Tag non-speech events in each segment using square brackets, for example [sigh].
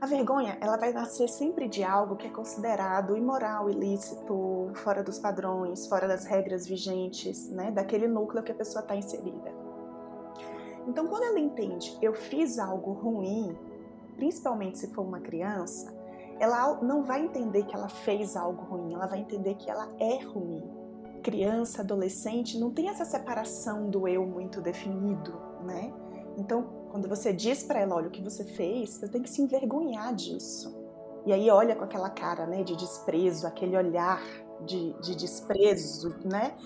A vergonha, ela vai nascer sempre de algo que é considerado imoral, ilícito, fora dos padrões, fora das regras vigentes, né, daquele núcleo que a pessoa está inserida. Então, quando ela entende, eu fiz algo ruim, principalmente se for uma criança, ela não vai entender que ela fez algo ruim, ela vai entender que ela é ruim. Criança, adolescente, não tem essa separação do eu muito definido, né? Então, quando você diz para ela, olha, o que você fez, você tem que se envergonhar disso. E aí olha com aquela cara, né, de desprezo, aquele olhar de, de desprezo, né?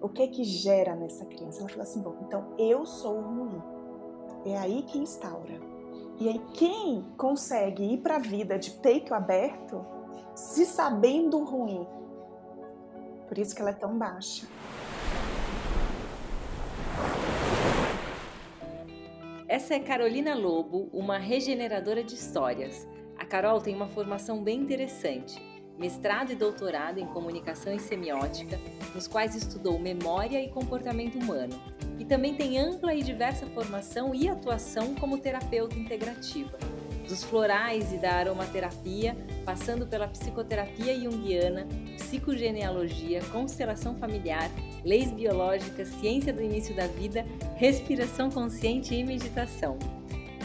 O que é que gera nessa criança? Ela fala assim, bom, então eu sou ruim. É aí que instaura. E aí quem consegue ir para a vida de peito aberto, se sabendo ruim, por isso que ela é tão baixa. Essa é Carolina Lobo, uma regeneradora de histórias. A Carol tem uma formação bem interessante, mestrado e doutorado em comunicação e semiótica, nos quais estudou memória e comportamento humano, e também tem ampla e diversa formação e atuação como terapeuta integrativa. Dos florais e da aromaterapia, passando pela psicoterapia junguiana, psicogenealogia, constelação familiar, leis biológicas, ciência do início da vida, respiração consciente e meditação.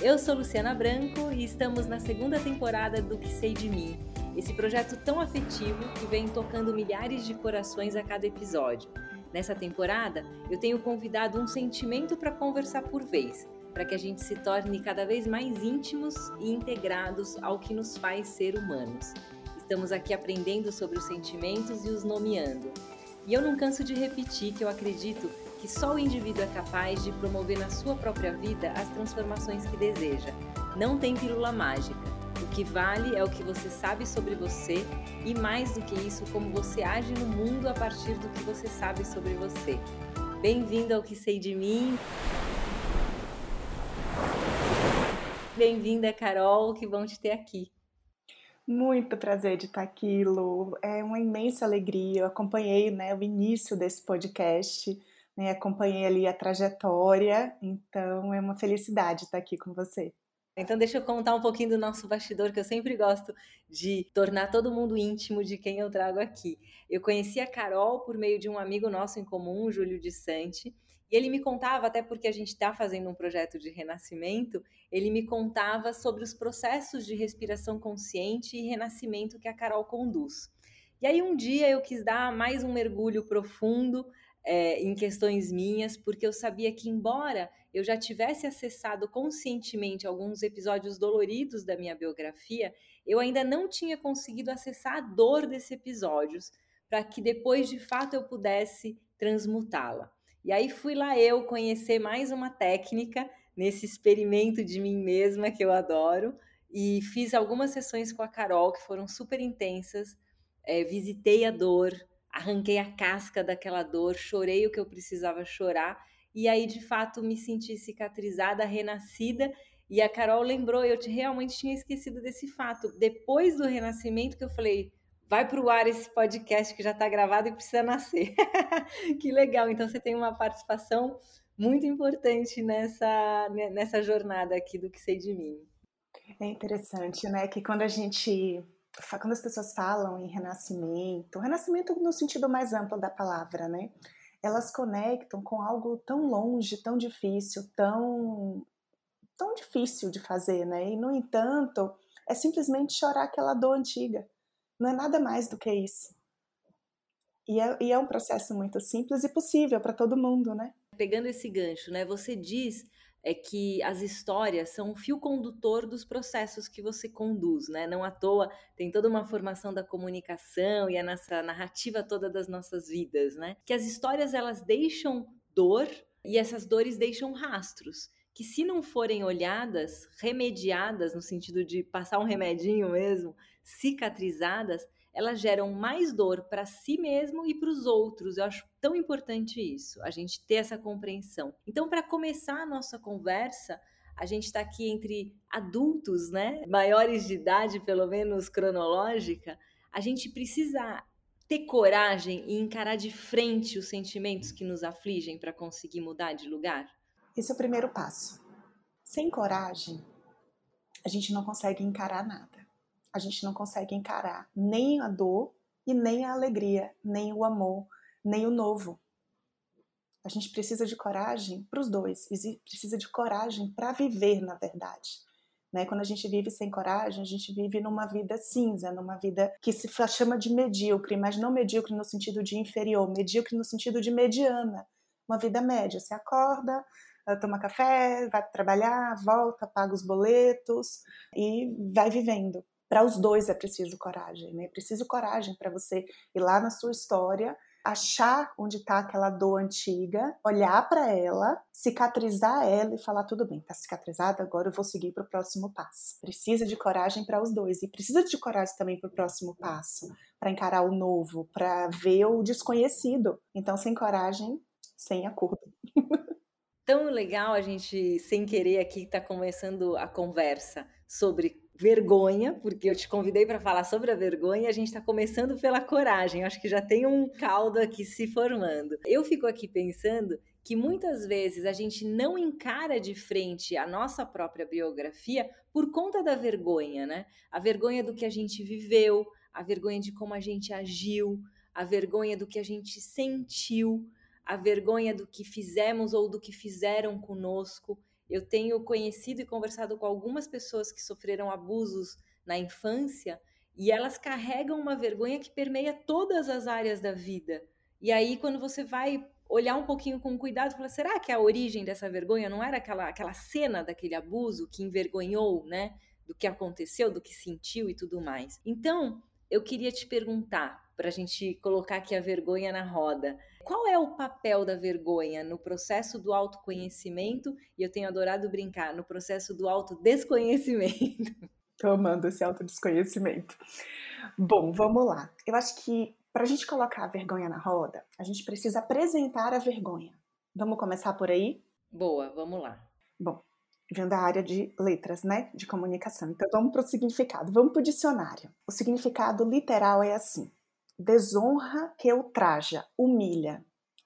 Eu sou Luciana Branco e estamos na segunda temporada do Que Sei de Mim, esse projeto tão afetivo que vem tocando milhares de corações a cada episódio. Nessa temporada, eu tenho convidado um sentimento para conversar por vez, para que a gente se torne cada vez mais íntimos e integrados ao que nos faz ser humanos. Estamos aqui aprendendo sobre os sentimentos e os nomeando. E eu não canso de repetir que eu acredito que só o indivíduo é capaz de promover na sua própria vida as transformações que deseja. Não tem pílula mágica. O que vale é o que você sabe sobre você e, mais do que isso, como você age no mundo a partir do que você sabe sobre você. Bem-vindo ao Que Sei de Mim. Bem-vinda, Carol, que bom te ter aqui. Muito prazer de estar aqui, Lu. É uma imensa alegria. Eu acompanhei né, o início desse podcast, né, acompanhei ali a trajetória, então é uma felicidade estar aqui com você. Então, deixa eu contar um pouquinho do nosso bastidor, que eu sempre gosto de tornar todo mundo íntimo de quem eu trago aqui. Eu conheci a Carol por meio de um amigo nosso em comum, Júlio de Sante, e ele me contava, até porque a gente está fazendo um projeto de renascimento, ele me contava sobre os processos de respiração consciente e renascimento que a Carol conduz. E aí um dia eu quis dar mais um mergulho profundo é, em questões minhas, porque eu sabia que, embora eu já tivesse acessado conscientemente alguns episódios doloridos da minha biografia, eu ainda não tinha conseguido acessar a dor desses episódios, para que depois de fato eu pudesse transmutá-la. E aí fui lá eu conhecer mais uma técnica nesse experimento de mim mesma que eu adoro e fiz algumas sessões com a Carol que foram super intensas. É, visitei a dor, arranquei a casca daquela dor, chorei o que eu precisava chorar e aí de fato me senti cicatrizada, renascida. E a Carol lembrou, eu realmente tinha esquecido desse fato. Depois do renascimento que eu falei, vai para o ar esse podcast que já está gravado e precisa nascer. [laughs] que legal! Então você tem uma participação muito importante nessa, nessa jornada aqui do que sei de mim. É interessante, né? Que quando a gente. Quando as pessoas falam em renascimento, renascimento no sentido mais amplo da palavra, né? Elas conectam com algo tão longe, tão difícil, tão, tão difícil de fazer, né? E, no entanto, é simplesmente chorar aquela dor antiga não é nada mais do que isso. E é, e é um processo muito simples e possível para todo mundo, né? Pegando esse gancho, né? Você diz é que as histórias são o fio condutor dos processos que você conduz, né? Não à toa tem toda uma formação da comunicação e a nossa narrativa toda das nossas vidas, né? Que as histórias elas deixam dor e essas dores deixam rastros que se não forem olhadas, remediadas no sentido de passar um remedinho mesmo, cicatrizadas, elas geram mais dor para si mesmo e para os outros. Eu acho tão importante isso, a gente ter essa compreensão. Então, para começar a nossa conversa, a gente está aqui entre adultos, né? Maiores de idade, pelo menos cronológica. A gente precisa ter coragem e encarar de frente os sentimentos que nos afligem para conseguir mudar de lugar? Esse é o primeiro passo. Sem coragem, a gente não consegue encarar nada. A gente não consegue encarar nem a dor e nem a alegria, nem o amor, nem o novo. A gente precisa de coragem para os dois, precisa de coragem para viver, na verdade. Né? Quando a gente vive sem coragem, a gente vive numa vida cinza, numa vida que se chama de medíocre, mas não medíocre no sentido de inferior, medíocre no sentido de mediana, uma vida média. Você acorda, toma café, vai trabalhar, volta, paga os boletos e vai vivendo. Para os dois é preciso coragem, né? É preciso coragem para você ir lá na sua história achar onde está aquela dor antiga, olhar para ela, cicatrizar ela e falar tudo bem, está cicatrizada, agora eu vou seguir para o próximo passo. Precisa de coragem para os dois e precisa de coragem também para o próximo passo, para encarar o novo, para ver o desconhecido. Então, sem coragem, sem acordo. [laughs] Tão legal a gente, sem querer, aqui está começando a conversa sobre vergonha, porque eu te convidei para falar sobre a vergonha a gente está começando pela coragem. Acho que já tem um caldo aqui se formando. Eu fico aqui pensando que muitas vezes a gente não encara de frente a nossa própria biografia por conta da vergonha, né? A vergonha do que a gente viveu, a vergonha de como a gente agiu, a vergonha do que a gente sentiu, a vergonha do que fizemos ou do que fizeram conosco. Eu tenho conhecido e conversado com algumas pessoas que sofreram abusos na infância e elas carregam uma vergonha que permeia todas as áreas da vida. E aí, quando você vai olhar um pouquinho com cuidado, fala, será que a origem dessa vergonha não era aquela, aquela cena daquele abuso que envergonhou, né? Do que aconteceu, do que sentiu e tudo mais. Então, eu queria te perguntar, para a gente colocar aqui a vergonha na roda. Qual é o papel da vergonha no processo do autoconhecimento? E eu tenho adorado brincar no processo do autodesconhecimento. Estou [laughs] amando esse autodesconhecimento. Bom, vamos lá. Eu acho que para a gente colocar a vergonha na roda, a gente precisa apresentar a vergonha. Vamos começar por aí? Boa, vamos lá. Bom, vem da área de letras, né? De comunicação. Então vamos para o significado. Vamos para o dicionário. O significado literal é assim: desonra que ultraja, humilha,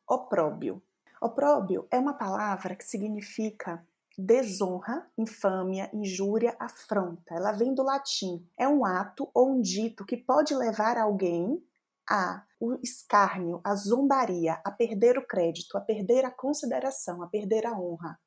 opróbio. Opróbio é uma palavra que significa desonra, infâmia, injúria, afronta. Ela vem do latim. É um ato ou um dito que pode levar alguém a o escárnio, a zombaria, a perder o crédito, a perder a consideração, a perder a honra.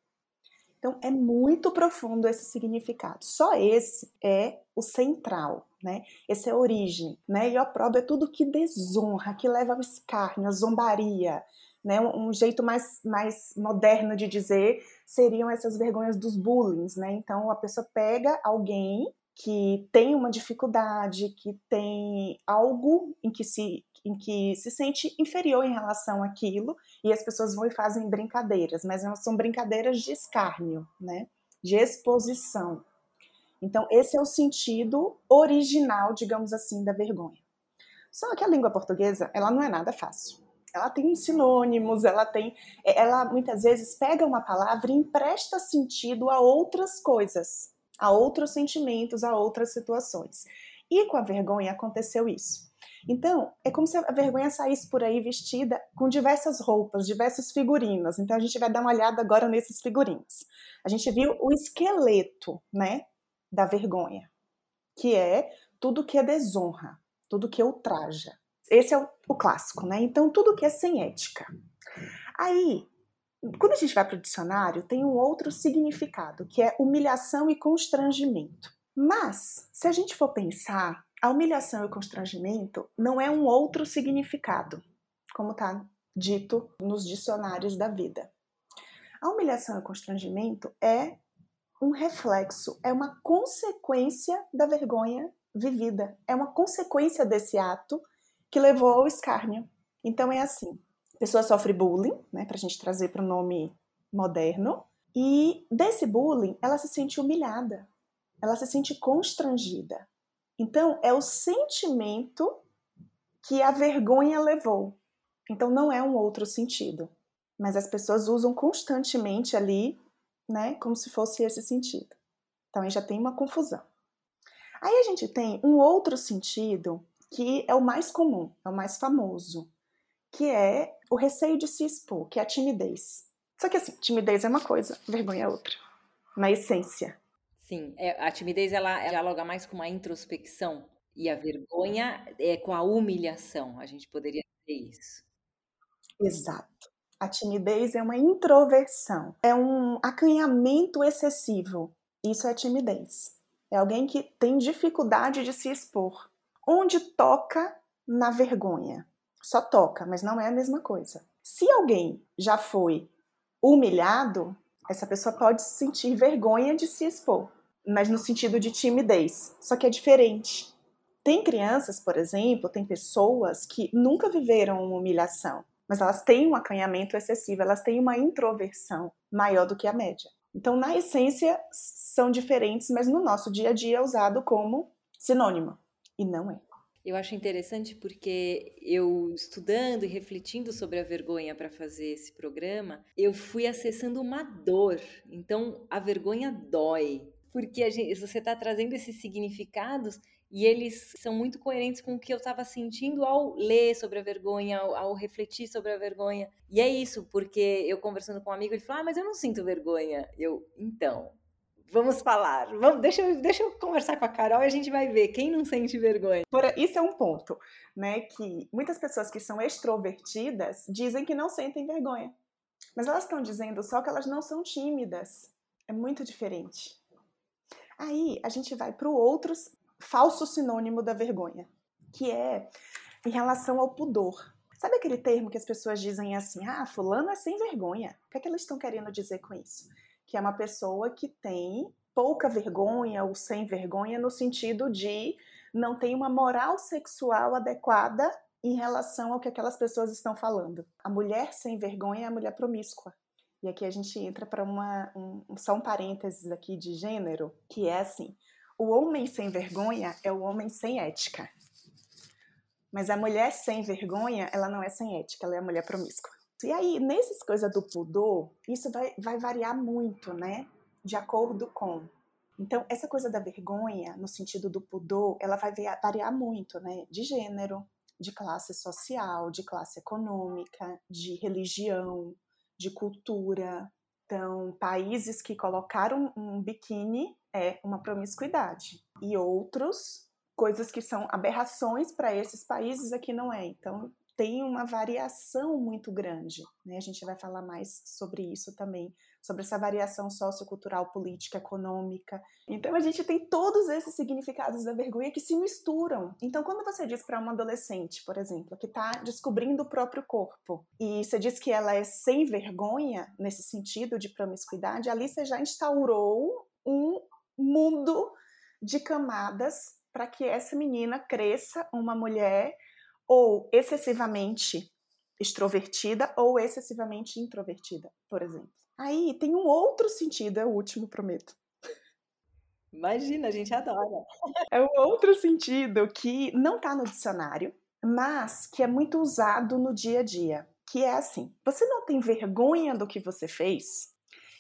Então é muito profundo esse significado. Só esse é o central, né? Essa é a origem, né? E opróbrio é tudo que desonra, que leva ao escárnio, à zombaria, né? Um, jeito mais, mais moderno de dizer seriam essas vergonhas dos bullying, né? Então a pessoa pega alguém que tem uma dificuldade, que tem algo em que se em que se sente inferior em relação àquilo e as pessoas vão e fazem brincadeiras, mas não são brincadeiras de escárnio, né? De exposição. Então, esse é o sentido original, digamos assim, da vergonha. Só que a língua portuguesa, ela não é nada fácil. Ela tem sinônimos, ela tem. Ela muitas vezes pega uma palavra e empresta sentido a outras coisas, a outros sentimentos, a outras situações. E com a vergonha aconteceu isso. Então, é como se a vergonha saísse por aí vestida com diversas roupas, diversos figurinos. Então, a gente vai dar uma olhada agora nesses figurinos. A gente viu o esqueleto, né, da vergonha, que é tudo que é desonra, tudo que ultraja. Esse é o, o clássico, né? Então, tudo que é sem ética. Aí, quando a gente vai para o dicionário, tem um outro significado, que é humilhação e constrangimento. Mas, se a gente for pensar a humilhação e o constrangimento não é um outro significado, como está dito nos dicionários da vida. A humilhação e o constrangimento é um reflexo, é uma consequência da vergonha vivida, é uma consequência desse ato que levou ao escárnio. Então é assim: a pessoa sofre bullying, né, para a gente trazer para o nome moderno, e desse bullying ela se sente humilhada, ela se sente constrangida, então, é o sentimento que a vergonha levou. Então, não é um outro sentido. Mas as pessoas usam constantemente ali, né, como se fosse esse sentido. Então, aí já tem uma confusão. Aí a gente tem um outro sentido que é o mais comum, é o mais famoso, que é o receio de se expor, que é a timidez. Só que assim, timidez é uma coisa, vergonha é outra, na essência. Sim, é, a timidez ela, ela dialoga mais com uma introspecção e a vergonha é com a humilhação. A gente poderia dizer isso. Exato. A timidez é uma introversão, é um acanhamento excessivo. Isso é timidez. É alguém que tem dificuldade de se expor. Onde toca na vergonha. Só toca, mas não é a mesma coisa. Se alguém já foi humilhado, essa pessoa pode sentir vergonha de se expor, mas no sentido de timidez. Só que é diferente. Tem crianças, por exemplo, tem pessoas que nunca viveram uma humilhação, mas elas têm um acanhamento excessivo, elas têm uma introversão maior do que a média. Então, na essência, são diferentes, mas no nosso dia a dia é usado como sinônimo. E não é. Eu acho interessante porque eu estudando e refletindo sobre a vergonha para fazer esse programa, eu fui acessando uma dor. Então a vergonha dói, porque gente, você está trazendo esses significados e eles são muito coerentes com o que eu estava sentindo ao ler sobre a vergonha, ao, ao, refletir sobre a vergonha. E é isso, porque eu conversando com um amigo, ele falou: Ah, mas eu não sinto vergonha. Eu, então, Vamos falar. Vamos, deixa, eu, deixa eu conversar com a Carol e a gente vai ver quem não sente vergonha. Isso é um ponto, né? Que muitas pessoas que são extrovertidas dizem que não sentem vergonha. Mas elas estão dizendo só que elas não são tímidas. É muito diferente. Aí a gente vai para o outro falso sinônimo da vergonha, que é em relação ao pudor. Sabe aquele termo que as pessoas dizem assim, ah, fulano é sem vergonha? O que é que elas estão querendo dizer com isso? que é uma pessoa que tem pouca vergonha ou sem vergonha no sentido de não tem uma moral sexual adequada em relação ao que aquelas pessoas estão falando. A mulher sem vergonha é a mulher promíscua. E aqui a gente entra para uma um, só um parênteses aqui de gênero, que é assim: o homem sem vergonha é o homem sem ética. Mas a mulher sem vergonha, ela não é sem ética, ela é a mulher promíscua. E aí, nessas coisas do pudor, isso vai, vai variar muito, né? De acordo com. Então, essa coisa da vergonha, no sentido do pudor, ela vai variar muito, né? De gênero, de classe social, de classe econômica, de religião, de cultura. Então, países que colocaram um biquíni é uma promiscuidade. E outros, coisas que são aberrações para esses países aqui não é. Então, tem uma variação muito grande. Né? A gente vai falar mais sobre isso também, sobre essa variação sociocultural, política, econômica. Então a gente tem todos esses significados da vergonha que se misturam. Então quando você diz para uma adolescente, por exemplo, que está descobrindo o próprio corpo, e você diz que ela é sem vergonha nesse sentido de promiscuidade, ali você já instaurou um mundo de camadas para que essa menina cresça uma mulher ou excessivamente extrovertida ou excessivamente introvertida, por exemplo. Aí tem um outro sentido, é o último, prometo. Imagina, a gente adora. É um outro sentido que não está no dicionário, mas que é muito usado no dia a dia, que é assim: você não tem vergonha do que você fez?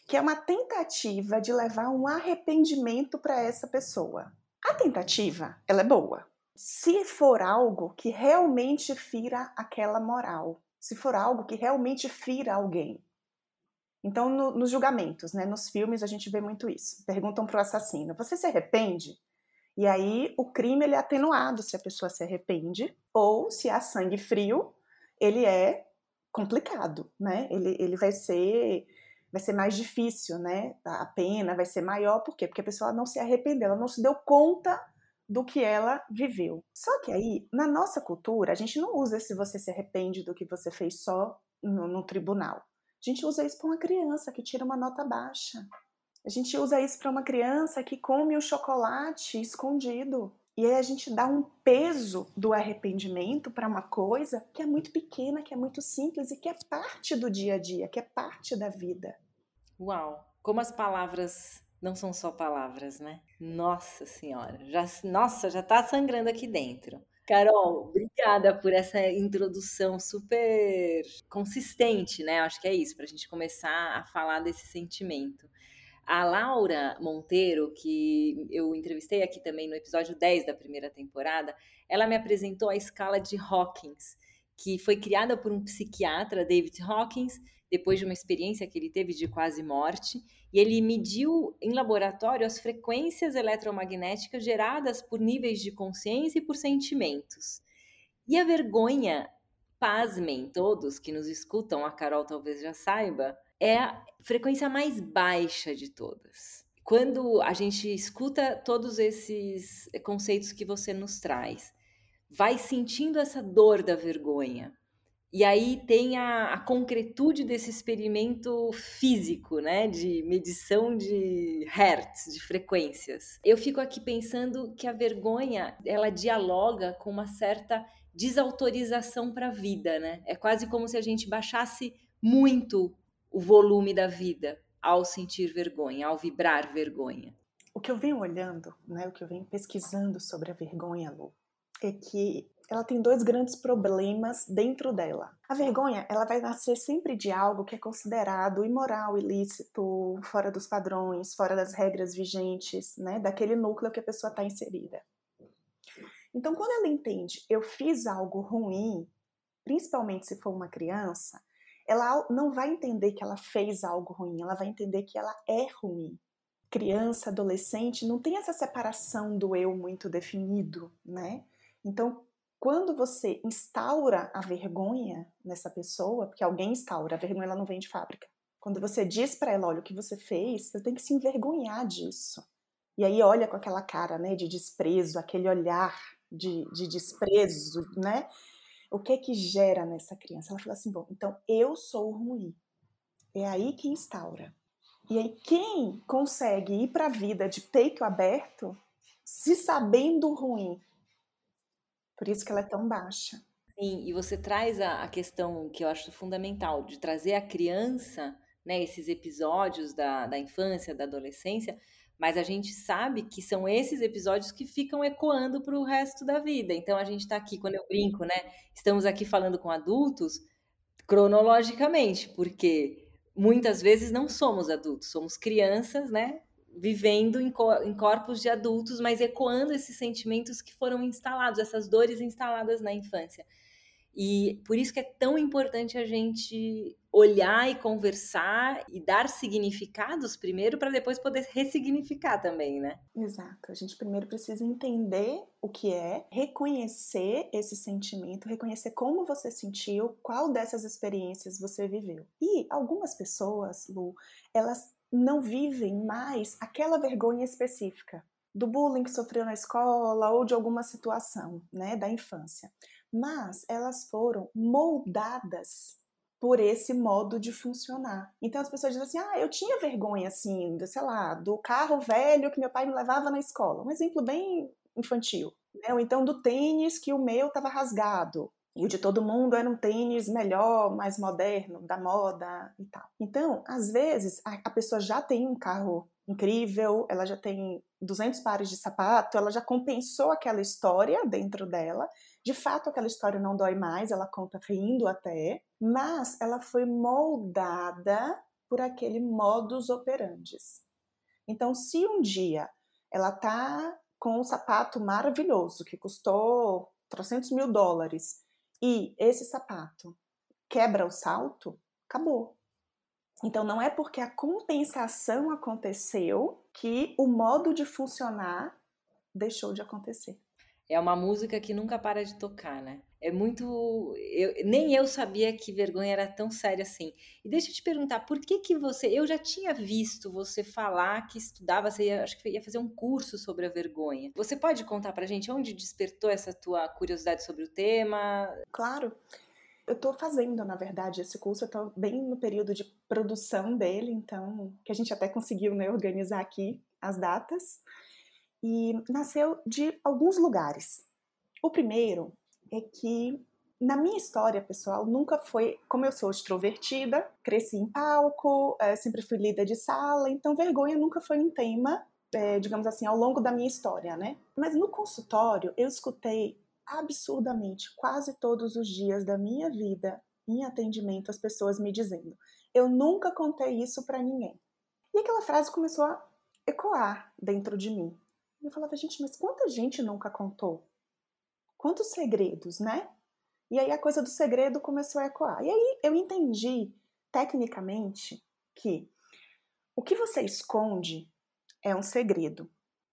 Que é uma tentativa de levar um arrependimento para essa pessoa. A tentativa, ela é boa, se for algo que realmente fira aquela moral, se for algo que realmente fira alguém. Então, no, nos julgamentos, né, nos filmes, a gente vê muito isso. Perguntam para o assassino: você se arrepende? E aí o crime ele é atenuado se a pessoa se arrepende, ou se há sangue frio, ele é complicado, né? Ele, ele vai ser vai ser mais difícil, né? A pena vai ser maior, por quê? Porque a pessoa não se arrependeu, ela não se deu conta do que ela viveu. Só que aí, na nossa cultura, a gente não usa se você se arrepende do que você fez só no, no tribunal. A gente usa isso para uma criança que tira uma nota baixa. A gente usa isso para uma criança que come o chocolate escondido. E aí a gente dá um peso do arrependimento para uma coisa que é muito pequena, que é muito simples e que é parte do dia a dia, que é parte da vida. Uau! Como as palavras não são só palavras, né? Nossa Senhora, já, nossa, já tá sangrando aqui dentro. Carol, obrigada por essa introdução super consistente, né? Acho que é isso, para a gente começar a falar desse sentimento. A Laura Monteiro, que eu entrevistei aqui também no episódio 10 da primeira temporada, ela me apresentou a escala de Hawkins, que foi criada por um psiquiatra, David Hawkins, depois de uma experiência que ele teve de quase morte, e ele mediu em laboratório as frequências eletromagnéticas geradas por níveis de consciência e por sentimentos. E a vergonha, pasmem todos que nos escutam, a Carol talvez já saiba, é a frequência mais baixa de todas. Quando a gente escuta todos esses conceitos que você nos traz, vai sentindo essa dor da vergonha, e aí tem a, a, concretude desse experimento físico, né, de medição de hertz, de frequências. Eu fico aqui pensando que a vergonha, ela dialoga com uma certa desautorização para a vida, né? É quase como se a gente baixasse muito o volume da vida ao sentir vergonha, ao vibrar vergonha. O que eu venho olhando, né, o que eu venho pesquisando sobre a vergonha, Lu, é que ela tem dois grandes problemas dentro dela. A vergonha, ela vai nascer sempre de algo que é considerado imoral, ilícito, fora dos padrões, fora das regras vigentes, né, daquele núcleo que a pessoa está inserida. Então, quando ela entende, eu fiz algo ruim, principalmente se for uma criança, ela não vai entender que ela fez algo ruim, ela vai entender que ela é ruim. Criança, adolescente, não tem essa separação do eu muito definido, né? Então, quando você instaura a vergonha nessa pessoa, porque alguém instaura, a vergonha ela não vem de fábrica. Quando você diz para ela, olha, o que você fez, você tem que se envergonhar disso. E aí olha com aquela cara, né, de desprezo, aquele olhar de, de desprezo, né? O que é que gera nessa criança? Ela fala assim, bom, então eu sou ruim. É aí que instaura. E aí quem consegue ir para a vida de peito aberto, se sabendo ruim, por isso que ela é tão baixa. Sim, e você traz a, a questão que eu acho fundamental, de trazer a criança, né, esses episódios da, da infância, da adolescência, mas a gente sabe que são esses episódios que ficam ecoando para o resto da vida. Então a gente está aqui, quando eu brinco, né? Estamos aqui falando com adultos cronologicamente, porque muitas vezes não somos adultos, somos crianças, né? Vivendo em, em, corpos de adultos, mas ecoando esses sentimentos que foram instalados, essas dores instaladas na infância. E por isso que é tão importante a gente olhar e conversar e dar significados primeiro para depois poder ressignificar também, né? Exato. A gente primeiro precisa entender o que é, reconhecer esse sentimento, reconhecer como você sentiu, qual dessas experiências você viveu. E algumas pessoas, Lu, elas não vivem mais aquela vergonha específica do bullying que sofreu na escola ou de alguma situação, né, da infância. Mas elas foram moldadas por esse modo de funcionar. Então as pessoas dizem assim: "Ah, eu tinha vergonha assim, do, sei lá, do carro velho que meu pai me levava na escola". Um exemplo bem infantil, né? Ou então do tênis que o meu estava rasgado, e o de todo mundo era um tênis melhor, mais moderno, da moda e tal. Então, às vezes, a, pessoa já tem um carro incrível, ela já tem 200 pares de sapato, ela já compensou aquela história dentro dela. De fato, aquela história não dói mais, ela conta rindo até, mas ela foi moldada por aquele modus operandi. Então, se um dia ela tá com um sapato maravilhoso que custou 300 mil dólares e esse sapato quebra o salto, acabou. Então não é porque a compensação aconteceu que o modo de funcionar deixou de acontecer. É uma música que nunca para de tocar, né? É muito. Eu, nem eu sabia que vergonha era tão séria assim. E deixa eu te perguntar, por que que você. Eu já tinha visto você falar que estudava, você ia, acho que ia fazer um curso sobre a vergonha. Você pode contar pra gente onde despertou essa tua curiosidade sobre o tema? Claro. Eu estou fazendo, na verdade, esse curso, eu estou bem no período de produção dele, então, que a gente até conseguiu né, organizar aqui as datas. E nasceu de alguns lugares. O primeiro é que na minha história pessoal nunca foi, como eu sou extrovertida, cresci em palco, é, sempre fui líder de sala, então vergonha nunca foi um tema, é, digamos assim, ao longo da minha história, né? Mas no consultório eu escutei absurdamente quase todos os dias da minha vida em atendimento as pessoas me dizendo: "Eu nunca contei isso para ninguém". E aquela frase começou a ecoar dentro de mim. Eu falava: "Gente, mas quanta gente nunca contou?" Quantos segredos, né? E aí a coisa do segredo começou a ecoar. E aí eu entendi tecnicamente, que o que você esconde é um segredo.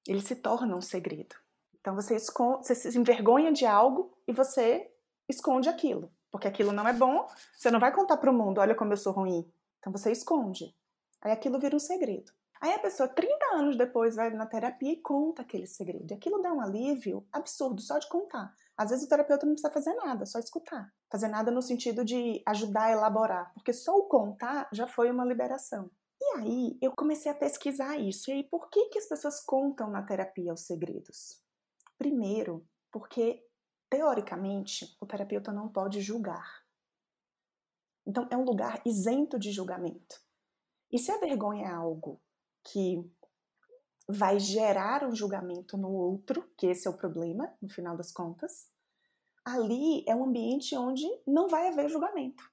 Ele se torna um segredo. Então você, esconde, você se envergonha de algo e você esconde aquilo. Porque aquilo não é bom, você não vai contar para o mundo, olha como eu sou ruim. Então você esconde. Aí aquilo vira um segredo. Aí a pessoa, 30 anos depois, vai na terapia e conta aquele segredo. E aquilo dá um alívio absurdo só de contar. Às vezes o terapeuta não precisa fazer nada, só escutar. Fazer nada no sentido de ajudar a elaborar, porque só o contar já foi uma liberação. E aí eu comecei a pesquisar isso. E aí, por que, que as pessoas contam na terapia os segredos? Primeiro, porque teoricamente o terapeuta não pode julgar. Então é um lugar isento de julgamento. E se a vergonha é algo que vai gerar um julgamento no outro, que esse é o problema, no final das contas, ali é um ambiente onde não vai haver julgamento.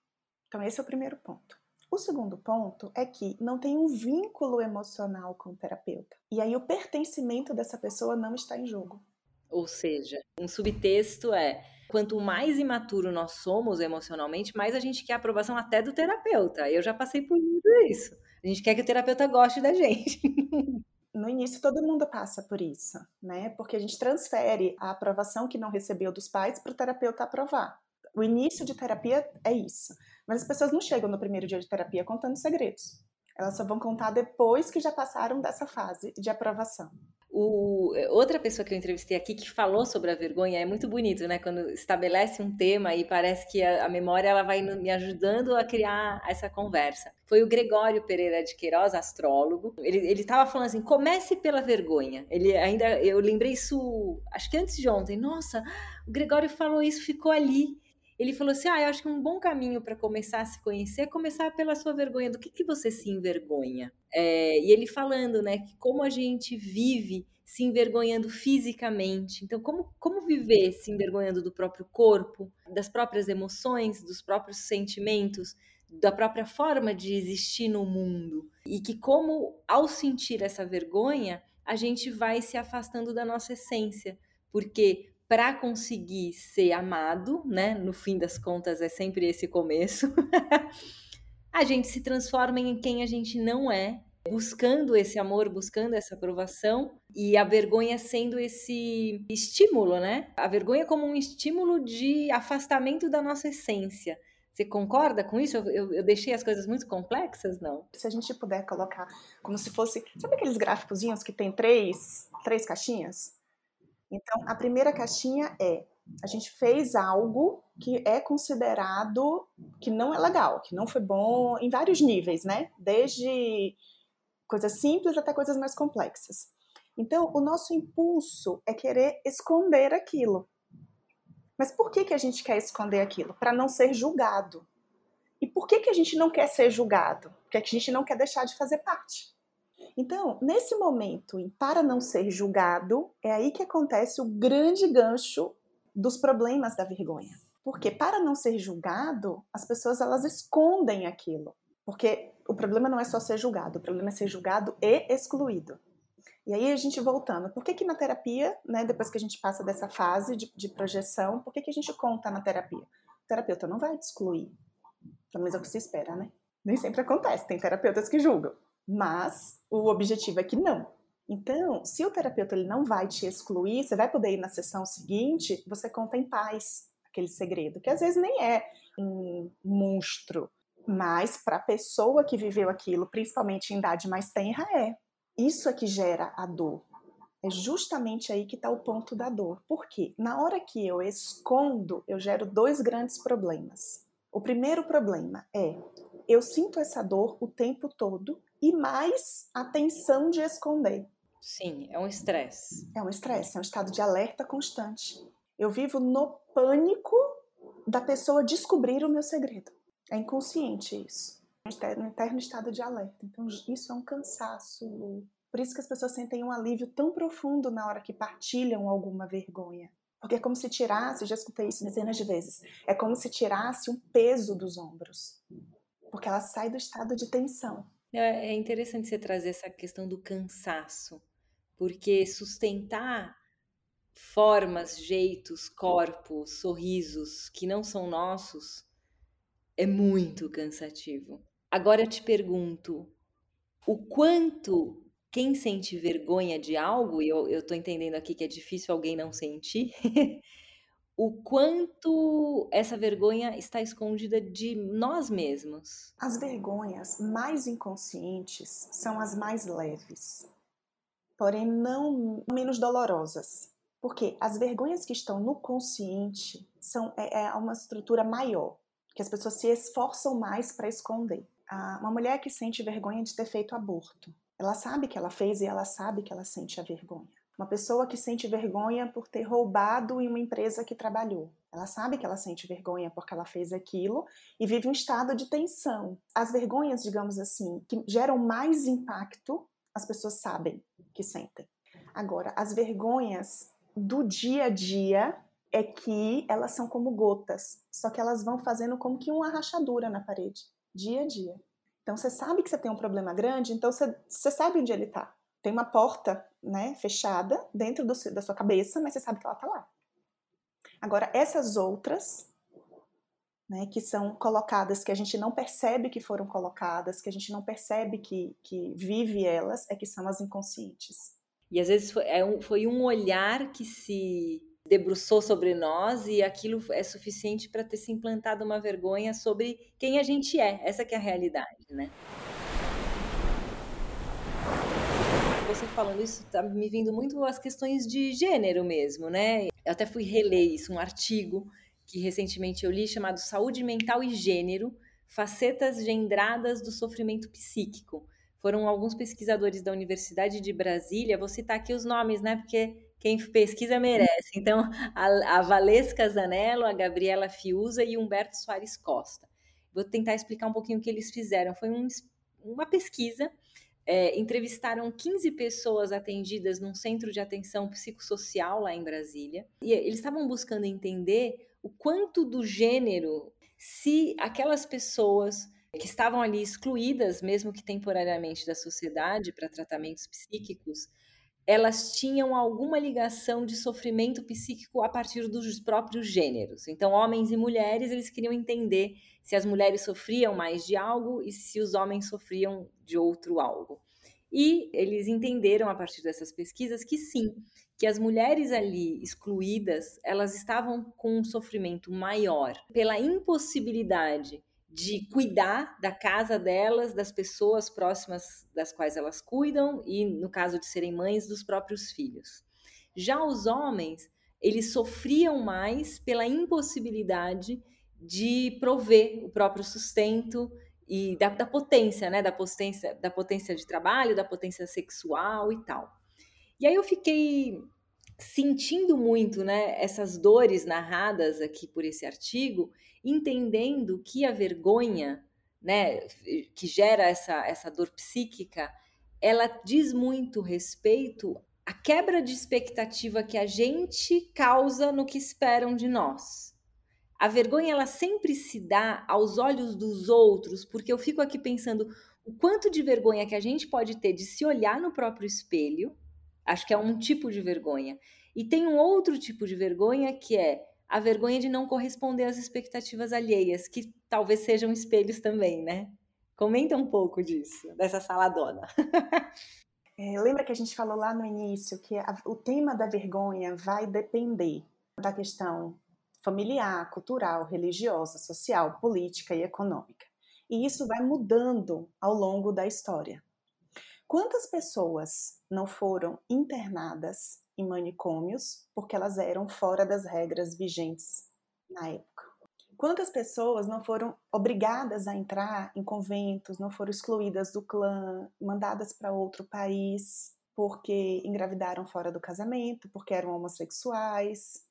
Então, esse é o primeiro ponto. O segundo ponto é que não tem um vínculo emocional com o terapeuta. E aí o pertencimento dessa pessoa não está em jogo. Ou seja, um subtexto é quanto mais imaturo nós somos emocionalmente, mais a gente quer aprovação até do terapeuta. Eu já passei por isso. A gente quer que o terapeuta goste da gente. [laughs] No início, todo mundo passa por isso, né? Porque a gente transfere a aprovação que não recebeu dos pais para o terapeuta aprovar. O início de terapia é isso. Mas as pessoas não chegam no primeiro dia de terapia contando segredos. Elas só vão contar depois que já passaram dessa fase de aprovação. O, outra pessoa que eu entrevistei aqui que falou sobre a vergonha é muito bonito, né? Quando estabelece um tema e parece que a, a memória ela vai me ajudando a criar essa conversa. Foi o Gregório Pereira de Queiroz, astrólogo. Ele estava falando assim: comece pela vergonha. Ele ainda, eu lembrei isso, acho que antes de ontem. Nossa, o Gregório falou isso, ficou ali ele falou assim: Ah, eu acho que um bom caminho para começar a se conhecer é começar pela sua vergonha. Do que, que você se envergonha? É, e ele falando, né, que como a gente vive se envergonhando fisicamente. Então, como, como viver se envergonhando do próprio corpo, das próprias emoções, dos próprios sentimentos, da própria forma de existir no mundo? E que, como ao sentir essa vergonha, a gente vai se afastando da nossa essência. Porque para conseguir ser amado, né? No fim das contas é sempre esse começo. [laughs] a gente se transforma em quem a gente não é, buscando esse amor, buscando essa aprovação e a vergonha sendo esse estímulo, né? A vergonha como um estímulo de afastamento da nossa essência. Você concorda com isso? Eu, eu, deixei as coisas muito complexas, não? Se a gente puder colocar como se fosse. Sabe aqueles gráficozinhos que tem três, três caixinhas? Então, a primeira caixinha é a gente fez algo que é considerado que não é legal, que não foi bom em vários níveis, né? Desde coisas simples até coisas mais complexas. Então, o nosso impulso é querer esconder aquilo. Mas por que, que a gente quer esconder aquilo? Para não ser julgado. E por que, que a gente não quer ser julgado? Porque a gente não quer deixar de fazer parte. Então, nesse momento, para não ser julgado, é aí que acontece o grande gancho dos problemas da vergonha. Porque para não ser julgado, as pessoas elas escondem aquilo. Porque o problema não é só ser julgado, o problema é ser julgado e excluído. E aí a gente voltando, por que que na terapia, né, depois que a gente passa dessa fase de, de projeção, por que que a gente conta na terapia? O terapeuta não vai te excluir, pelo menos é o que se espera, né? Nem sempre acontece, tem terapeutas que julgam mas o objetivo é que não. Então, se o terapeuta ele não vai te excluir, você vai poder ir na sessão seguinte, você conta em paz aquele segredo, que às vezes nem é um monstro, mas para a pessoa que viveu aquilo, principalmente em idade mais tenra, é. Isso é que gera a dor. É justamente aí que está o ponto da dor. Por quê? Na hora que eu escondo, eu gero dois grandes problemas. O primeiro problema é eu sinto essa dor o tempo todo e mais a tensão de esconder. Sim, é um estresse. É um estresse, é um estado de alerta constante. Eu vivo no pânico da pessoa descobrir o meu segredo. É inconsciente isso. No eterno estado de alerta. Então, isso é um cansaço. Por isso que as pessoas sentem um alívio tão profundo na hora que partilham alguma vergonha. Porque é como se tirasse, já escutei isso dezenas de vezes, é como se tirasse um peso dos ombros. Porque ela sai do estado de tensão. É, é interessante você trazer essa questão do cansaço, porque sustentar formas, jeitos, corpos, sorrisos que não são nossos é muito cansativo. Agora eu te pergunto, o quanto quem sente vergonha de algo, e eu estou entendendo aqui que é difícil alguém não sentir, [laughs] o quanto essa vergonha está escondida de nós mesmos. As vergonhas mais inconscientes são as mais leves, porém não menos dolorosas. Porque as vergonhas que estão no consciente são é, é uma estrutura maior, que as pessoas se esforçam mais para esconder. Uma mulher que sente vergonha de ter feito aborto, ela sabe que ela fez e ela sabe que ela sente a vergonha. Uma pessoa que sente vergonha por ter roubado em uma empresa que trabalhou. Ela sabe que ela sente vergonha porque ela fez aquilo e vive um estado de tensão. As vergonhas, digamos assim, que geram mais impacto, as pessoas sabem que sentem. Agora, as vergonhas do dia a dia é que elas são como gotas, só que elas vão fazendo como que uma rachadura na parede, dia a dia. Então você sabe que você tem um problema grande, então você, você sabe onde ele está. Tem uma porta né, fechada dentro do, da sua cabeça, mas você sabe que ela está lá. Agora, essas outras, né, que são colocadas, que a gente não percebe que foram colocadas, que a gente não percebe que, que vive elas, é que são as inconscientes. E às vezes foi, é um, foi um olhar que se debruçou sobre nós e aquilo é suficiente para ter se implantado uma vergonha sobre quem a gente é. Essa que é a realidade, né? Você falando isso está me vindo muito as questões de gênero mesmo, né? Eu até fui reler isso, um artigo que recentemente eu li chamado Saúde Mental e Gênero: Facetas Gendradas do Sofrimento Psíquico. Foram alguns pesquisadores da Universidade de Brasília, vou citar aqui os nomes, né? Porque quem pesquisa merece. Então, a, a Valesca Zanello, a Gabriela Fiuza e Humberto Soares Costa. Vou tentar explicar um pouquinho o que eles fizeram. Foi um, uma pesquisa, é, entrevistaram 15 pessoas atendidas num centro de atenção psicossocial lá em Brasília, e eles estavam buscando entender o quanto do gênero, se aquelas pessoas que estavam ali excluídas, mesmo que temporariamente, da sociedade para tratamentos psíquicos, elas tinham alguma ligação de sofrimento psíquico a partir dos próprios gêneros. Então, homens e mulheres, eles queriam entender se as mulheres sofriam mais de algo e se os homens sofriam de outro algo. E eles entenderam a partir dessas pesquisas que sim, que as mulheres ali excluídas, elas estavam com um sofrimento maior pela impossibilidade de cuidar da casa delas, das pessoas próximas das quais elas cuidam e, no caso de serem mães, dos próprios filhos. Já os homens, eles sofriam mais pela impossibilidade de prover o próprio sustento e da, da, potência, né? Da potência, da potência de trabalho, da potência sexual e tal. E aí eu fiquei sentindo muito, né, essas dores narradas aqui por esse artigo entendendo que a vergonha, né, que gera essa, essa dor psíquica, ela diz muito respeito à quebra de expectativa que a gente causa no que esperam de nós. A vergonha ela sempre se dá aos olhos dos outros, porque eu fico aqui pensando o quanto de vergonha que a gente pode ter de se olhar no próprio espelho. Acho que é um tipo de vergonha. E tem um outro tipo de vergonha que é a vergonha de não corresponder às expectativas alheias, que talvez sejam espelhos também, né? Comenta um pouco disso, dessa saladona. [laughs] é, lembra que a gente falou lá no início que a, o tema da vergonha vai depender da questão familiar, cultural, religiosa, social, política e econômica. E isso vai mudando ao longo da história. Quantas pessoas não foram internadas em manicômios porque elas eram fora das regras vigentes na época. Quantas pessoas não foram obrigadas a entrar em conventos, não foram excluídas do clã, mandadas para outro país porque engravidaram fora do casamento, porque eram homossexuais?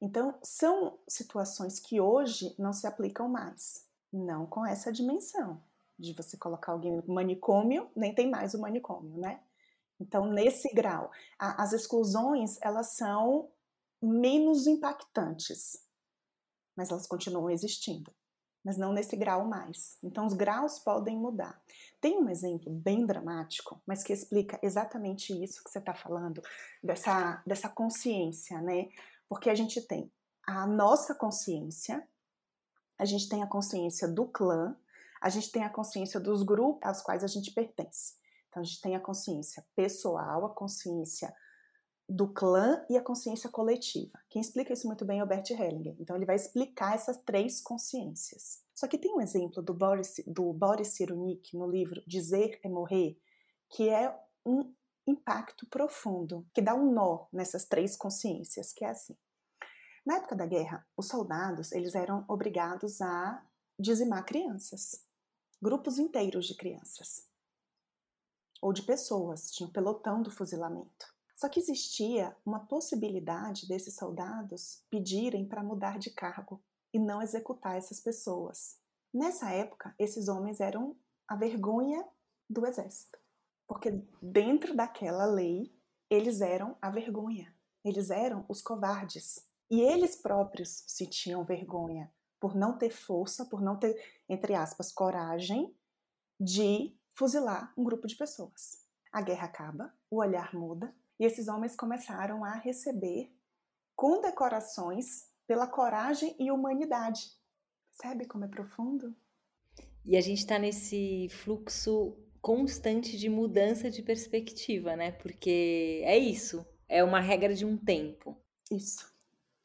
Então, são situações que hoje não se aplicam mais, não com essa dimensão de você colocar alguém no manicômio, nem tem mais o manicômio, né? Então, nesse grau, a, as exclusões elas são menos impactantes, mas elas continuam existindo, mas não nesse grau mais. Então, os graus podem mudar. Tem um exemplo bem dramático, mas que explica exatamente isso que você está falando, dessa, dessa consciência, né? Porque a gente tem a nossa consciência, a gente tem a consciência do clã, A gente tem a consciência dos grupos aos quais a gente pertence. Então, a gente tem a consciência pessoal, a consciência do clã e a consciência coletiva. Quem explica isso muito bem é o Bert Hellinger. Então, ele vai explicar essas três consciências. Só que tem um exemplo do Boris, do Boris Cyrulnik no livro Dizer é Morrer, que é um impacto profundo, que dá um nó nessas três consciências, que é assim. Na época da guerra, os soldados eles eram obrigados a dizimar crianças, grupos inteiros de crianças ou de pessoas, tinha o pelotão do fuzilamento. Só que existia uma possibilidade desses soldados pedirem para mudar de cargo e não executar essas pessoas. Nessa época, esses homens eram a vergonha do exército, porque dentro daquela lei, eles eram a vergonha, eles eram os covardes. E eles próprios sentiam vergonha por não ter força, por não ter, entre aspas, coragem de fuzilar um grupo de pessoas. A guerra acaba, o olhar muda e esses homens começaram a receber condecorações pela coragem e humanidade. Percebe como é profundo? E a gente está nesse fluxo constante de mudança de perspectiva, né? Porque é isso, é uma regra de um tempo. Isso.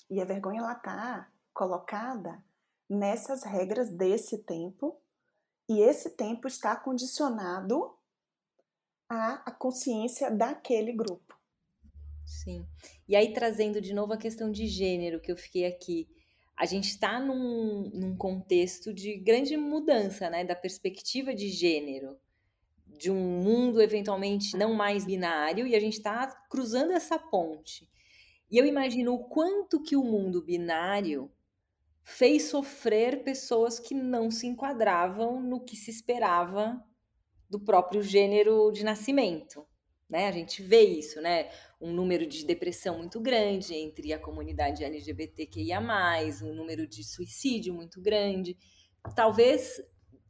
E a vergonha ela tá colocada nessas regras desse tempo e esse tempo está condicionado à, consciência daquele grupo. Sim. E aí, trazendo de novo a questão de gênero que eu fiquei aqui, a gente está num, num contexto de grande mudança, né, da perspectiva de gênero, de um mundo eventualmente não mais binário, e a gente está cruzando essa ponte. E eu imagino o quanto que o mundo binário fez sofrer pessoas que não se enquadravam no que se esperava do próprio gênero de nascimento. Né? A gente vê isso, né? Um número de depressão muito grande entre a comunidade LGBTQIA, um número de suicídio muito grande. Talvez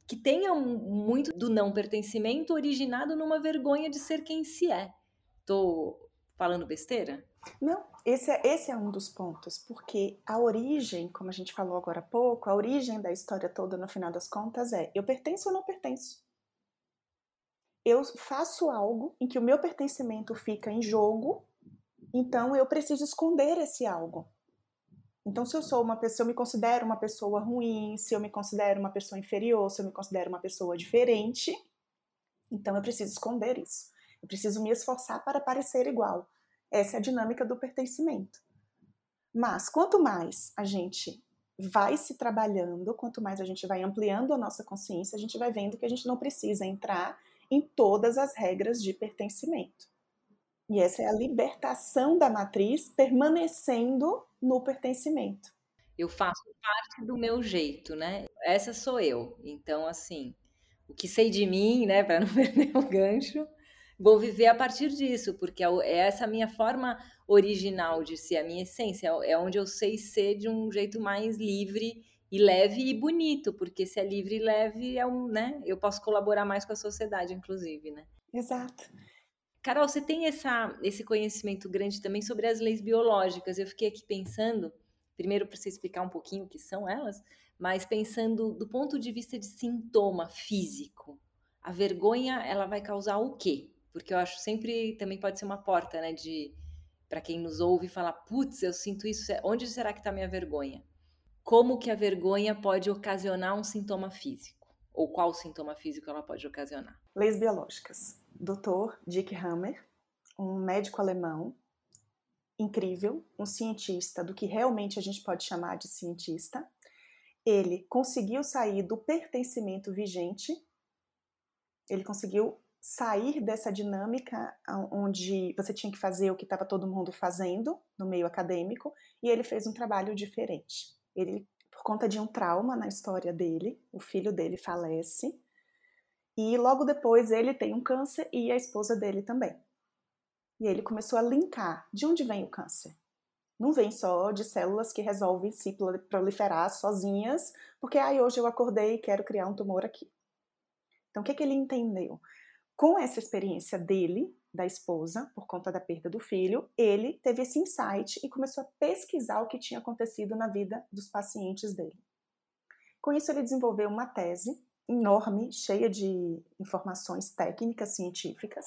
que tenha muito do não pertencimento originado numa vergonha de ser quem se é. Tô falando besteira? Não, esse é, esse é um dos pontos, porque a origem, como a gente falou agora há pouco, a origem da história toda, no final das contas, é eu pertenço ou não pertenço? Eu faço algo em que o meu pertencimento fica em jogo, então eu preciso esconder esse algo. Então, se eu sou uma pessoa, eu me considero uma pessoa ruim, se eu me considero uma pessoa inferior, se eu me considero uma pessoa diferente, então eu preciso esconder isso. Eu preciso me esforçar para parecer igual. Essa é a dinâmica do pertencimento. Mas quanto mais a gente vai se trabalhando, quanto mais a gente vai ampliando a nossa consciência, a gente vai vendo que a gente não precisa entrar em todas as regras de pertencimento. E essa é a libertação da matriz permanecendo no pertencimento. Eu faço parte do meu jeito, né? Essa sou eu. Então, assim, o que sei de mim, né, para não [laughs] perder o gancho, vou viver a partir disso, porque é, é essa minha forma original de ser, a minha essência, é, é onde eu sei ser de um jeito mais livre e leve e bonito, porque se é livre e leve, é um, né? Eu posso colaborar mais com a sociedade, inclusive, né? Exato. Carol, você tem essa, esse conhecimento grande também sobre as leis biológicas. Eu fiquei aqui pensando, primeiro para você explicar um pouquinho o que são elas, mas pensando do ponto de vista de sintoma físico. A vergonha, ela vai causar o quê? Porque eu acho sempre também pode ser uma porta, né, de para quem nos ouve falar, putz, eu sinto isso, onde será que está minha vergonha? Como que a vergonha pode ocasionar um sintoma físico? Ou qual sintoma físico ela pode ocasionar? Leis biológicas. Dr. Dick Hammer, um médico alemão incrível, um cientista do que realmente a gente pode chamar de cientista. Ele conseguiu sair do pertencimento vigente, ele conseguiu sair dessa dinâmica onde você tinha que fazer o que estava todo mundo fazendo no meio acadêmico e ele fez um trabalho diferente. Ele, por conta de um trauma na história dele, o filho dele falece e logo depois ele tem um câncer e a esposa dele também. E ele começou a linkar de onde vem o câncer. Não vem só de células que resolvem se proliferar sozinhas, porque ah, hoje eu acordei e quero criar um tumor aqui. Então, o que, que ele entendeu? Com essa experiência dele, da esposa, por conta da perda do filho, ele teve esse insight e começou a pesquisar o que tinha acontecido na vida dos pacientes dele. Com isso, ele desenvolveu uma tese enorme, cheia de informações técnicas, científicas,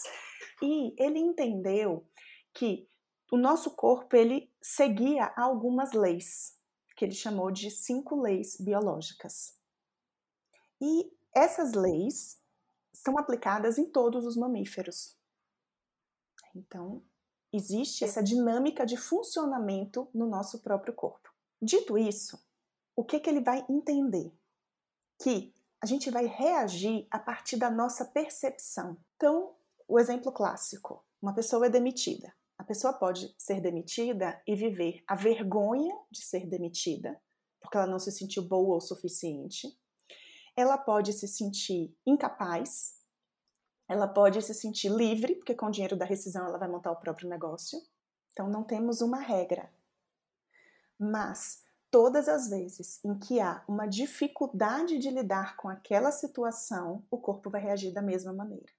e ele entendeu que o nosso corpo ele seguia algumas leis, que ele chamou de cinco leis biológicas. E essas leis são aplicadas em todos os mamíferos. Então, existe essa dinâmica de funcionamento no nosso próprio corpo. Dito isso, o que, que ele vai entender? Que a gente vai reagir a partir da nossa percepção. Então, o exemplo clássico: uma pessoa é demitida. A pessoa pode ser demitida e viver a vergonha de ser demitida, porque ela não se sentiu boa o suficiente. Ela pode se sentir incapaz, ela pode se sentir livre, porque com o dinheiro da rescisão ela vai montar o próprio negócio. Então não temos uma regra. Mas todas as vezes em que há uma dificuldade de lidar com aquela situação, o corpo vai reagir da mesma maneira.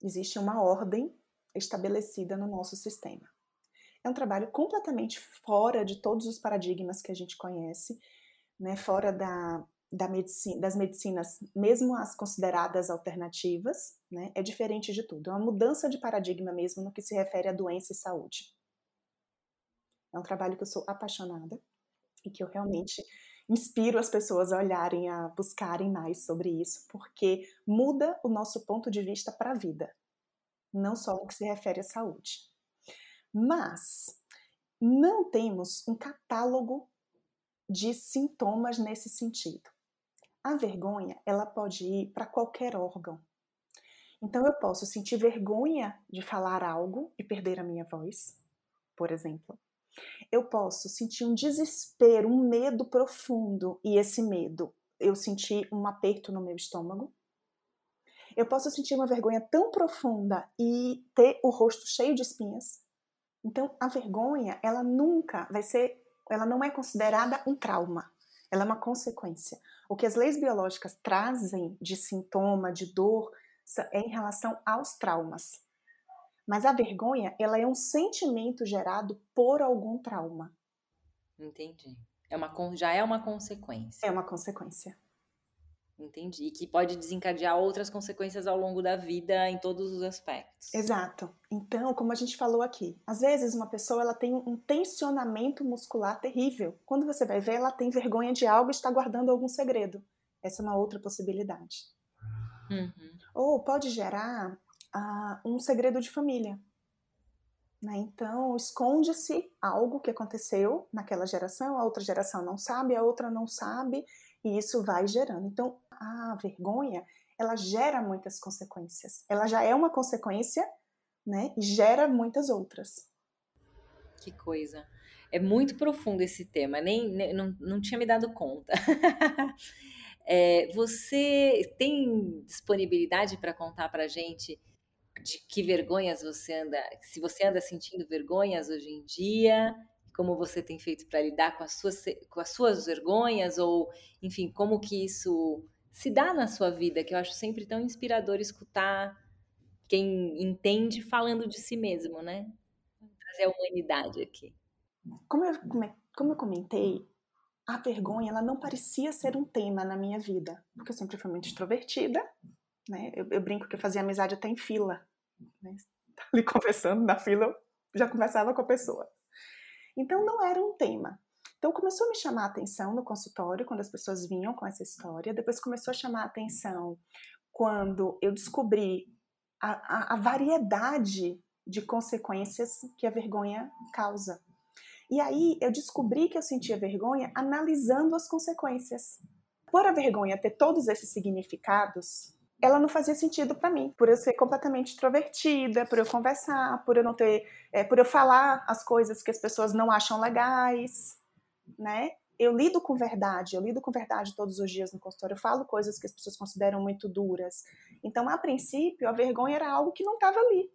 Existe uma ordem estabelecida no nosso sistema. É um trabalho completamente fora de todos os paradigmas que a gente conhece, né, fora da, da medicina, das medicinas, mesmo as consideradas alternativas, né, é diferente de tudo. É uma mudança de paradigma mesmo no que se refere à doença e saúde. É um trabalho que eu sou apaixonada e que eu realmente inspiro as pessoas a olharem, a buscarem mais sobre isso, porque muda o nosso ponto de vista para a vida, não só no que se refere à saúde. Mas não temos um catálogo de sintomas nesse sentido. A vergonha, ela pode ir para qualquer órgão. Então eu posso sentir vergonha de falar algo e perder a minha voz, por exemplo. Eu posso sentir um desespero, um medo profundo, e esse medo eu sentir um aperto no meu estômago. Eu posso sentir uma vergonha tão profunda e ter o rosto cheio de espinhas. Então, a vergonha, ela nunca vai ser, ela não é considerada um trauma. Ela é uma consequência. O que as leis biológicas trazem de sintoma, de dor, é em relação aos traumas. Mas a vergonha, ela é um sentimento gerado por algum trauma. Entendi. É uma, já é uma consequência. É uma consequência. Entendi. E que pode desencadear outras consequências ao longo da vida em todos os aspectos. Exato. Então, como a gente falou aqui, às vezes uma pessoa ela tem um tensionamento muscular terrível. Quando você vai ver, ela tem vergonha de algo e está guardando algum segredo. Essa é uma outra possibilidade. Uhum. Ou pode gerar uh, um segredo de família. Né? Então, esconde-se algo que aconteceu naquela geração, a outra geração não sabe, a outra não sabe, e isso vai gerando. Então, a vergonha, ela gera muitas consequências. Ela já é uma consequência, né? E gera muitas outras. Que coisa. É muito profundo esse tema, nem, nem não, não tinha me dado conta. [laughs] é, você tem disponibilidade para contar para gente de que vergonhas você anda, se você anda sentindo vergonhas hoje em dia, como você tem feito para lidar com as, suas, com as suas vergonhas, ou, enfim, como que isso se dá na sua vida, que eu acho sempre tão inspirador escutar quem entende falando de si mesmo, né? Trazer a humanidade aqui. Como eu, como eu comentei, a vergonha ela não parecia ser um tema na minha vida, porque eu sempre fui muito extrovertida, né? Eu, eu brinco que eu fazia amizade até em fila. Né? Ali [laughs] conversando na fila, eu já conversava com a pessoa. Então não era um tema. Então começou a me chamar a atenção no consultório quando as pessoas vinham com essa história. Depois começou a chamar a atenção quando eu descobri a, a, a variedade de consequências que a vergonha causa. E aí eu descobri que eu sentia vergonha analisando as consequências. Por a vergonha ter todos esses significados, ela não fazia sentido para mim, por eu ser completamente extrovertida, por eu conversar, por eu não ter, é, por eu falar as coisas que as pessoas não acham legais, né? Eu lido com verdade, eu lido com verdade todos os dias no consultório, eu falo coisas que as pessoas consideram muito duras. Então, a princípio, a vergonha era algo que não estava ali.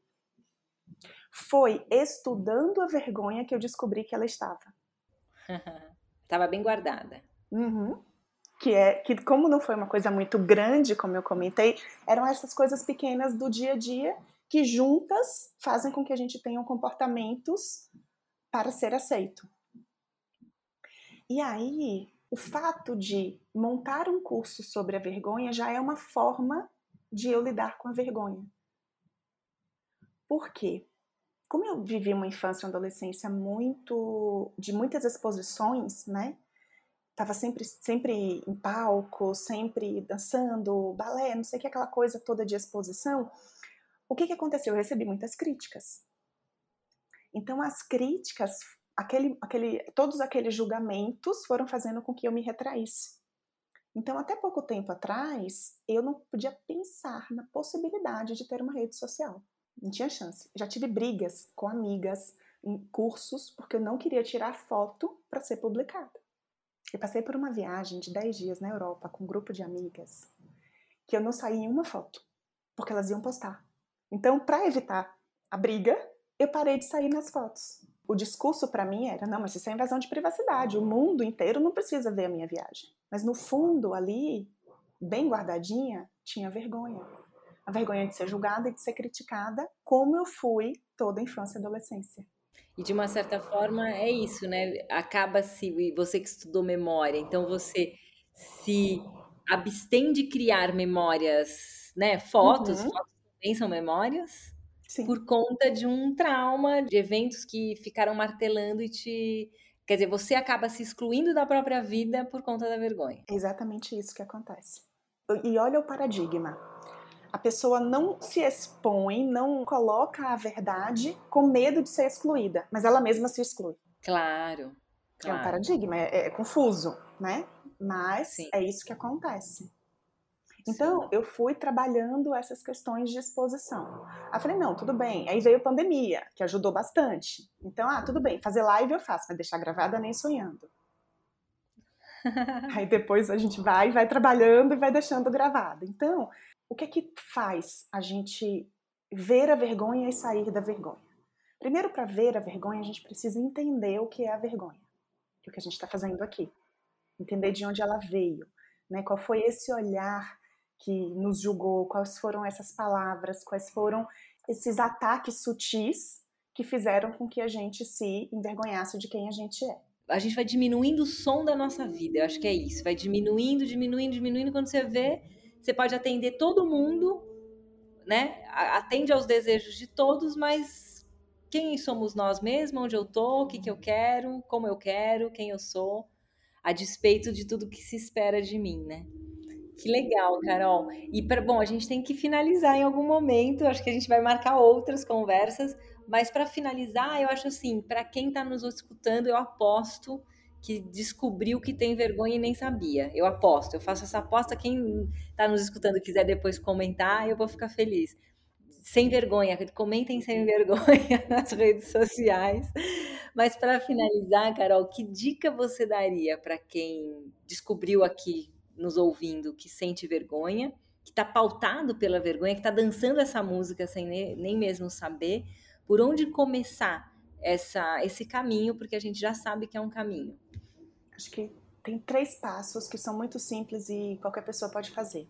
Foi estudando a vergonha que eu descobri que ela estava. [laughs] Estava bem guardada. Uhum que é que como não foi uma coisa muito grande, como eu comentei, eram essas coisas pequenas do dia a dia que juntas fazem com que a gente tenha comportamentos para ser aceito. E aí, o fato de montar um curso sobre a vergonha já é uma forma de eu lidar com a vergonha. Por quê? Como eu vivi uma infância e uma adolescência muito de muitas exposições, né? Tava sempre sempre em palco, sempre dançando, balé, não sei o que aquela coisa toda de exposição. O que que aconteceu? Eu recebi muitas críticas. Então as críticas aquele, aquele, todos aqueles julgamentos foram fazendo com que eu me retraísse. Então, até pouco tempo atrás, eu não podia pensar na possibilidade de ter uma rede social. Não tinha chance. Já tive brigas com amigas em cursos porque eu não queria tirar foto para ser publicada. Eu passei por uma viagem de 10 dias na Europa com um grupo de amigas que eu não saí em uma foto, porque elas iam postar. Então, para evitar a briga, eu parei de sair nas fotos. O discurso para mim era: não, mas isso é invasão de privacidade, o mundo inteiro não precisa ver a minha viagem. Mas no fundo, ali, bem guardadinha, tinha vergonha. A vergonha de ser julgada e de ser criticada, como eu fui toda a infância e adolescência. E de uma certa forma é isso, né? Acaba-se, você que estudou memória, então você se abstém de criar memórias, né? Fotos, uhum. fotos também são memórias, Sim. por conta de um trauma, de eventos que ficaram martelando e te. Quer dizer, você acaba se excluindo da própria vida por conta da vergonha. É exatamente isso que acontece. E olha o paradigma. A pessoa não se expõe, não coloca a verdade com medo de ser excluída, mas ela mesma se exclui. Claro. claro. É um paradigma, é, é confuso, né? Mas Sim. é isso que acontece. Então, eu fui trabalhando essas questões de exposição. Aí falei, não, tudo bem. Aí veio a pandemia, que ajudou bastante. Então, ah, tudo bem, fazer live eu faço, mas deixar gravada nem sonhando. [laughs] Aí depois a gente vai, vai trabalhando e vai deixando gravada. Então, o que é que faz a gente ver a vergonha e sair da vergonha? Primeiro, para ver a vergonha, a gente precisa entender o que é a vergonha, que é o que a gente está fazendo aqui. Entender de onde ela veio, né? qual foi esse olhar que nos julgou, quais foram essas palavras, quais foram esses ataques sutis que fizeram com que a gente se envergonhasse de quem a gente é. A gente vai diminuindo o som da nossa vida, eu acho que é isso. Vai diminuindo, diminuindo, diminuindo. Quando você vê, você pode atender todo mundo, né? Atende aos desejos de todos, mas quem somos nós mesmos? Onde eu tô? O que, que eu quero? Como eu quero? Quem eu sou? A despeito de tudo que se espera de mim, né? Que legal, Carol. E bom, a gente tem que finalizar em algum momento. Acho que a gente vai marcar outras conversas, mas para finalizar, eu acho assim, para quem está nos escutando, eu aposto que descobriu que tem vergonha e nem sabia. Eu aposto, eu faço essa aposta. Quem está nos escutando quiser depois comentar, eu vou ficar feliz. Sem vergonha, comentem sem vergonha [laughs] nas redes sociais. Mas para finalizar, Carol, que dica você daria para quem descobriu aqui nos ouvindo que sente vergonha, que está pautado pela vergonha, que está dançando essa música sem nem mesmo saber por onde começar essa, esse caminho, porque a gente já sabe que é um caminho. Acho que tem três passos que são muito simples e qualquer pessoa pode fazer.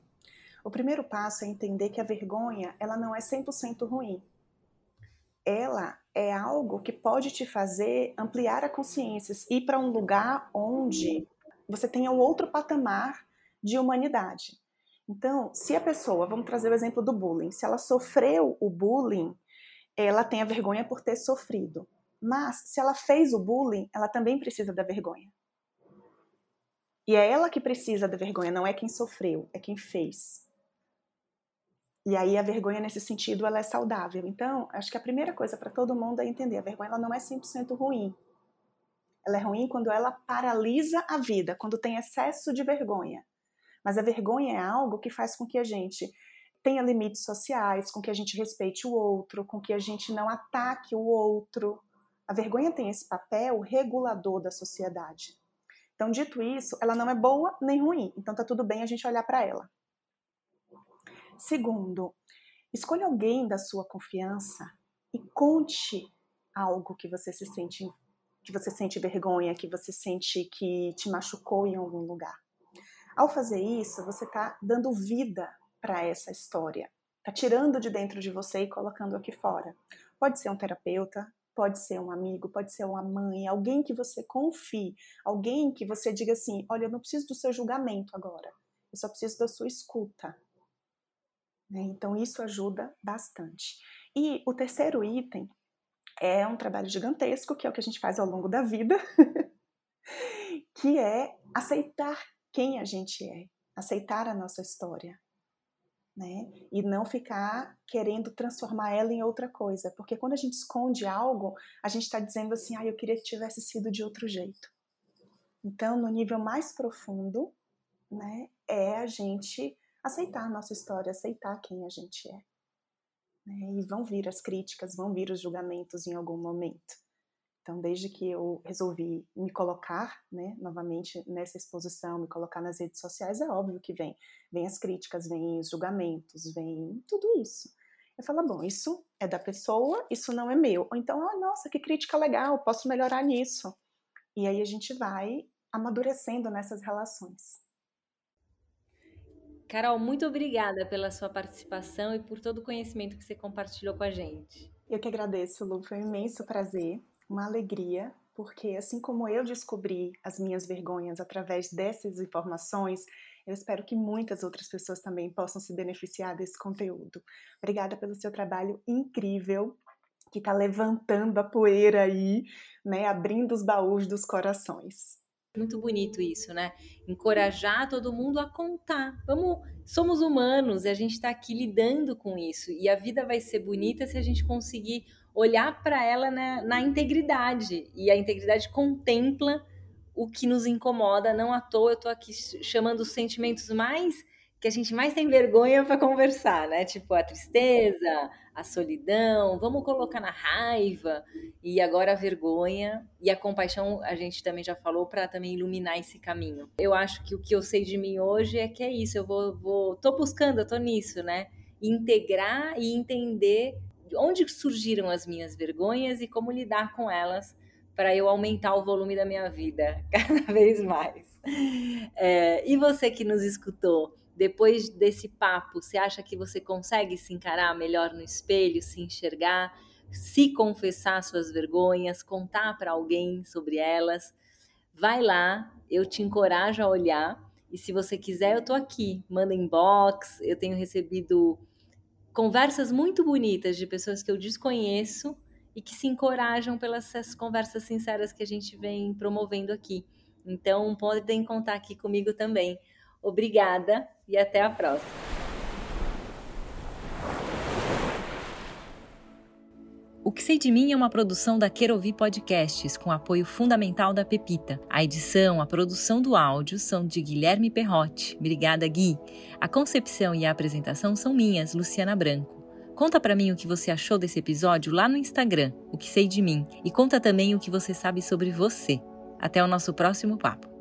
O primeiro passo é entender que a vergonha ela não é 100% ruim. Ela é algo que pode te fazer ampliar a consciência, ir para um lugar onde você tenha um outro patamar de humanidade. Então, se a pessoa, vamos trazer o exemplo do bullying, se ela sofreu o bullying, ela tem a vergonha por ter sofrido. Mas se ela fez o bullying, ela também precisa da vergonha. E é ela que precisa da vergonha, não é quem sofreu, é quem fez. E aí a vergonha nesse sentido ela é saudável. Então, acho que a primeira coisa para todo mundo é entender, a vergonha ela não é 100% ruim. Ela é ruim quando ela paralisa a vida, quando tem excesso de vergonha. Mas a vergonha é algo que faz com que a gente tenha limites sociais, com que a gente respeite o outro, com que a gente não ataque o outro. A vergonha tem esse papel regulador da sociedade. Então, dito isso, ela não é boa nem ruim, então tá tudo bem a gente olhar para ela. Segundo, escolha alguém da sua confiança e conte algo que você se sente que você sente vergonha, que você sente que te machucou em algum lugar. Ao fazer isso, você está dando vida para essa história, está tirando de dentro de você e colocando aqui fora. Pode ser um terapeuta, Pode ser um amigo, pode ser uma mãe, alguém que você confie, alguém que você diga assim: olha, eu não preciso do seu julgamento agora, eu só preciso da sua escuta. Né? Então, isso ajuda bastante. E o terceiro item é um trabalho gigantesco, que é o que a gente faz ao longo da vida, [laughs] que é aceitar quem a gente é, aceitar a nossa história, né? E não ficar querendo transformar ela em outra coisa, porque quando a gente esconde algo, a gente está dizendo assim, ah, eu queria que tivesse sido de outro jeito. Então, no nível mais profundo, né, é a gente aceitar a nossa história, aceitar quem a gente é. Né? E vão vir as críticas, vão vir os julgamentos em algum momento. Então, desde que eu resolvi me colocar, né, novamente nessa exposição, me colocar nas redes sociais, é óbvio que vem, vem as críticas, vem os julgamentos, vem tudo isso. Eu falo, bom, isso é da pessoa, isso não é meu. Ou então, ah, nossa, que crítica legal, posso melhorar nisso. E aí a gente vai amadurecendo nessas relações. Carol, muito obrigada pela sua participação e por todo o conhecimento que você compartilhou com a gente. Eu que agradeço, Lu, foi um imenso prazer uma alegria, porque assim como eu descobri as minhas vergonhas através dessas informações, eu espero que muitas outras pessoas também possam se beneficiar desse conteúdo. Obrigada pelo seu trabalho incrível, que está levantando a poeira aí, né, abrindo os baús dos corações. Muito bonito isso, né? Encorajar todo mundo a contar. Vamos, somos humanos e a gente está aqui lidando com isso. E a vida vai ser bonita se a gente conseguir olhar para ela na, na integridade. E a integridade contempla o que nos incomoda. Não à toa eu estou aqui chamando os sentimentos mais que a gente mais tem vergonha para conversar, né? Tipo a tristeza, a solidão, vamos colocar na raiva e agora a vergonha e a compaixão, a gente também já falou para também iluminar esse caminho. Eu acho que o que eu sei de mim hoje é que é isso, eu vou, vou tô buscando, eu tô nisso, né? Integrar e entender onde surgiram as minhas vergonhas e como lidar com elas para eu aumentar o volume da minha vida [laughs] cada vez mais. É, e você que nos escutou, depois desse papo, você acha que você consegue se encarar melhor no espelho, se enxergar, se confessar suas vergonhas, contar para alguém sobre elas? Vai lá, eu te encorajo a olhar. E se você quiser, eu tô aqui. Manda inbox. Eu tenho recebido conversas muito bonitas de pessoas que eu desconheço e que se encorajam pelas essas conversas sinceras que a gente vem promovendo aqui. Então, podem contar aqui comigo também. Obrigada e até a próxima. O que sei de mim é uma produção da Querovi Podcasts, com apoio fundamental da Pepita. A edição, a produção do áudio são de Guilherme Perrotti. Obrigada, Gui. A concepção e a apresentação são minhas, Luciana Branco. Conta para mim o que você achou desse episódio lá no Instagram, o que sei de mim, e conta também o que você sabe sobre você. Até o nosso próximo papo.